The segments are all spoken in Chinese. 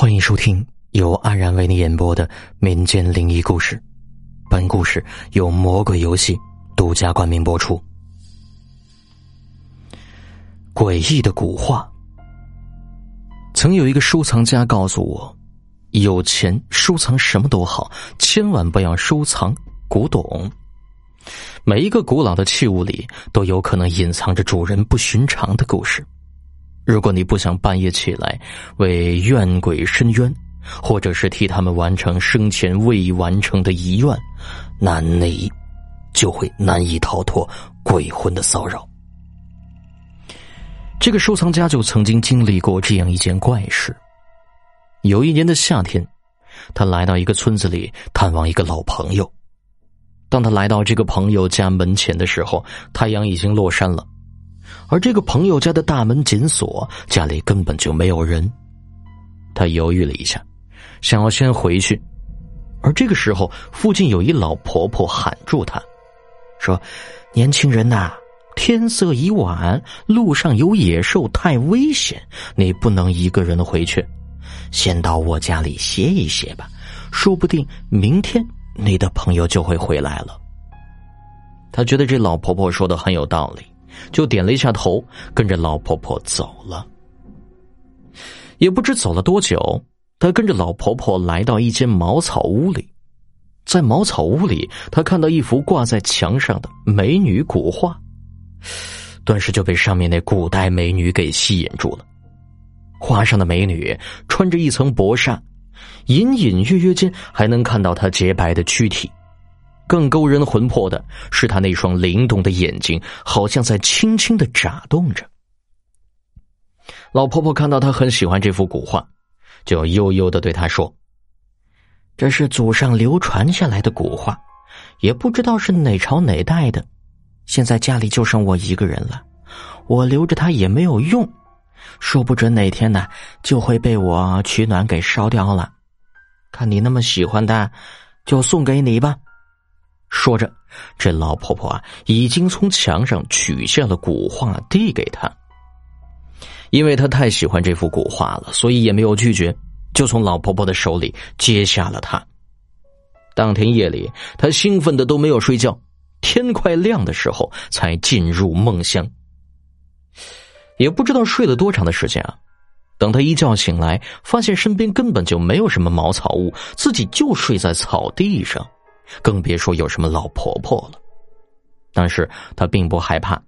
欢迎收听由安然为你演播的民间灵异故事。本故事由魔鬼游戏独家冠名播出。诡异的古画。曾有一个收藏家告诉我，有钱收藏什么都好，千万不要收藏古董。每一个古老的器物里都有可能隐藏着主人不寻常的故事。如果你不想半夜起来为怨鬼伸冤，或者是替他们完成生前未完成的遗愿，那你就会难以逃脱鬼魂的骚扰。这个收藏家就曾经经历过这样一件怪事。有一年的夏天，他来到一个村子里探望一个老朋友。当他来到这个朋友家门前的时候，太阳已经落山了。而这个朋友家的大门紧锁，家里根本就没有人。他犹豫了一下，想要先回去。而这个时候，附近有一老婆婆喊住他，说：“年轻人呐，天色已晚，路上有野兽，太危险，你不能一个人回去，先到我家里歇一歇吧，说不定明天你的朋友就会回来了。”他觉得这老婆婆说的很有道理。就点了一下头，跟着老婆婆走了。也不知走了多久，他跟着老婆婆来到一间茅草屋里，在茅草屋里，他看到一幅挂在墙上的美女古画，顿时就被上面那古代美女给吸引住了。画上的美女穿着一层薄纱，隐隐约约间还能看到她洁白的躯体。更勾人魂魄的是，他那双灵动的眼睛，好像在轻轻的眨动着。老婆婆看到他很喜欢这幅古画，就悠悠的对他说：“这是祖上流传下来的古画，也不知道是哪朝哪代的。现在家里就剩我一个人了，我留着它也没有用，说不准哪天呢就会被我取暖给烧掉了。看你那么喜欢它，就送给你吧。”说着，这老婆婆啊，已经从墙上取下了古画，递给他。因为他太喜欢这幅古画了，所以也没有拒绝，就从老婆婆的手里接下了它。当天夜里，他兴奋的都没有睡觉，天快亮的时候才进入梦乡。也不知道睡了多长的时间啊！等他一觉醒来，发现身边根本就没有什么茅草屋，自己就睡在草地上。更别说有什么老婆婆了，但是他并不害怕，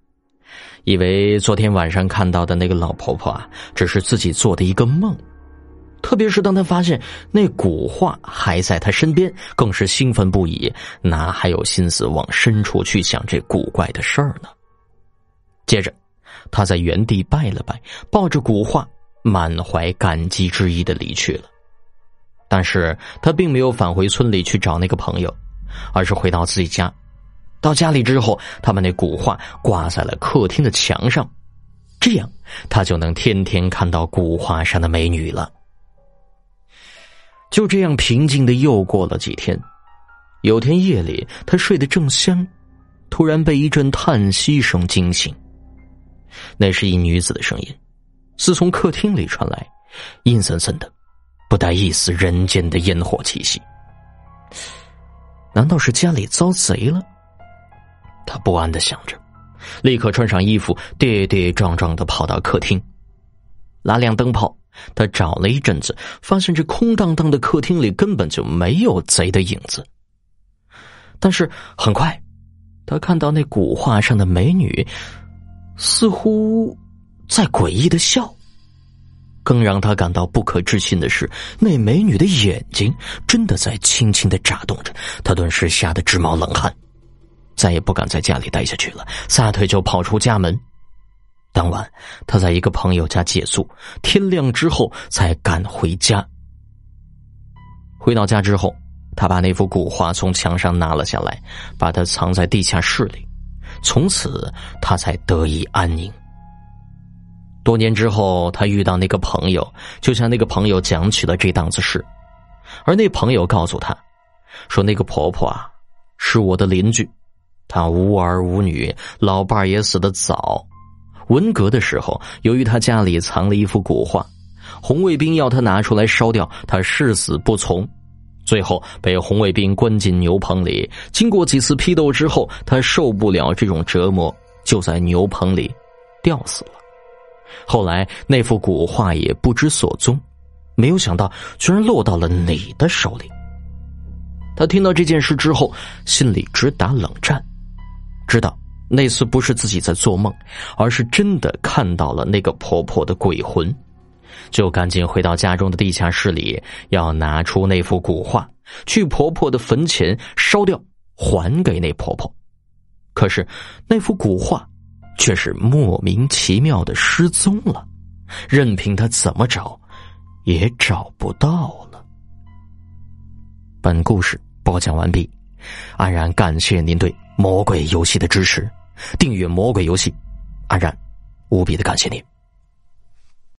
以为昨天晚上看到的那个老婆婆啊，只是自己做的一个梦。特别是当他发现那古画还在他身边，更是兴奋不已，哪还有心思往深处去想这古怪的事儿呢？接着，他在原地拜了拜，抱着古画，满怀感激之意的离去了。但是他并没有返回村里去找那个朋友。而是回到自己家，到家里之后，他把那古画挂在了客厅的墙上，这样他就能天天看到古画上的美女了。就这样平静的又过了几天，有天夜里，他睡得正香，突然被一阵叹息声惊醒。那是一女子的声音，自从客厅里传来，阴森森的，不带一丝人间的烟火气息。难道是家里遭贼了？他不安的想着，立刻穿上衣服，跌跌撞撞的跑到客厅，拉亮灯泡。他找了一阵子，发现这空荡荡的客厅里根本就没有贼的影子。但是很快，他看到那古画上的美女，似乎在诡异的笑。更让他感到不可置信的是，那美女的眼睛真的在轻轻的眨动着。他顿时吓得直冒冷汗，再也不敢在家里待下去了，撒腿就跑出家门。当晚，他在一个朋友家借宿，天亮之后才赶回家。回到家之后，他把那幅古画从墙上拿了下来，把它藏在地下室里。从此，他才得以安宁。多年之后，他遇到那个朋友，就向那个朋友讲起了这档子事，而那朋友告诉他，说那个婆婆啊，是我的邻居，她无儿无女，老伴也死得早。文革的时候，由于他家里藏了一幅古画，红卫兵要他拿出来烧掉，他誓死不从。最后被红卫兵关进牛棚里。经过几次批斗之后，他受不了这种折磨，就在牛棚里吊死了。后来那幅古画也不知所踪，没有想到居然落到了你的手里。他听到这件事之后，心里直打冷战，知道那次不是自己在做梦，而是真的看到了那个婆婆的鬼魂，就赶紧回到家中的地下室里，要拿出那幅古画，去婆婆的坟前烧掉，还给那婆婆。可是那幅古画却是莫名其妙的失踪了，任凭他怎么找，也找不到了。本故事播讲完毕，安然感谢您对《魔鬼游戏》的支持，订阅《魔鬼游戏》，安然无比的感谢您。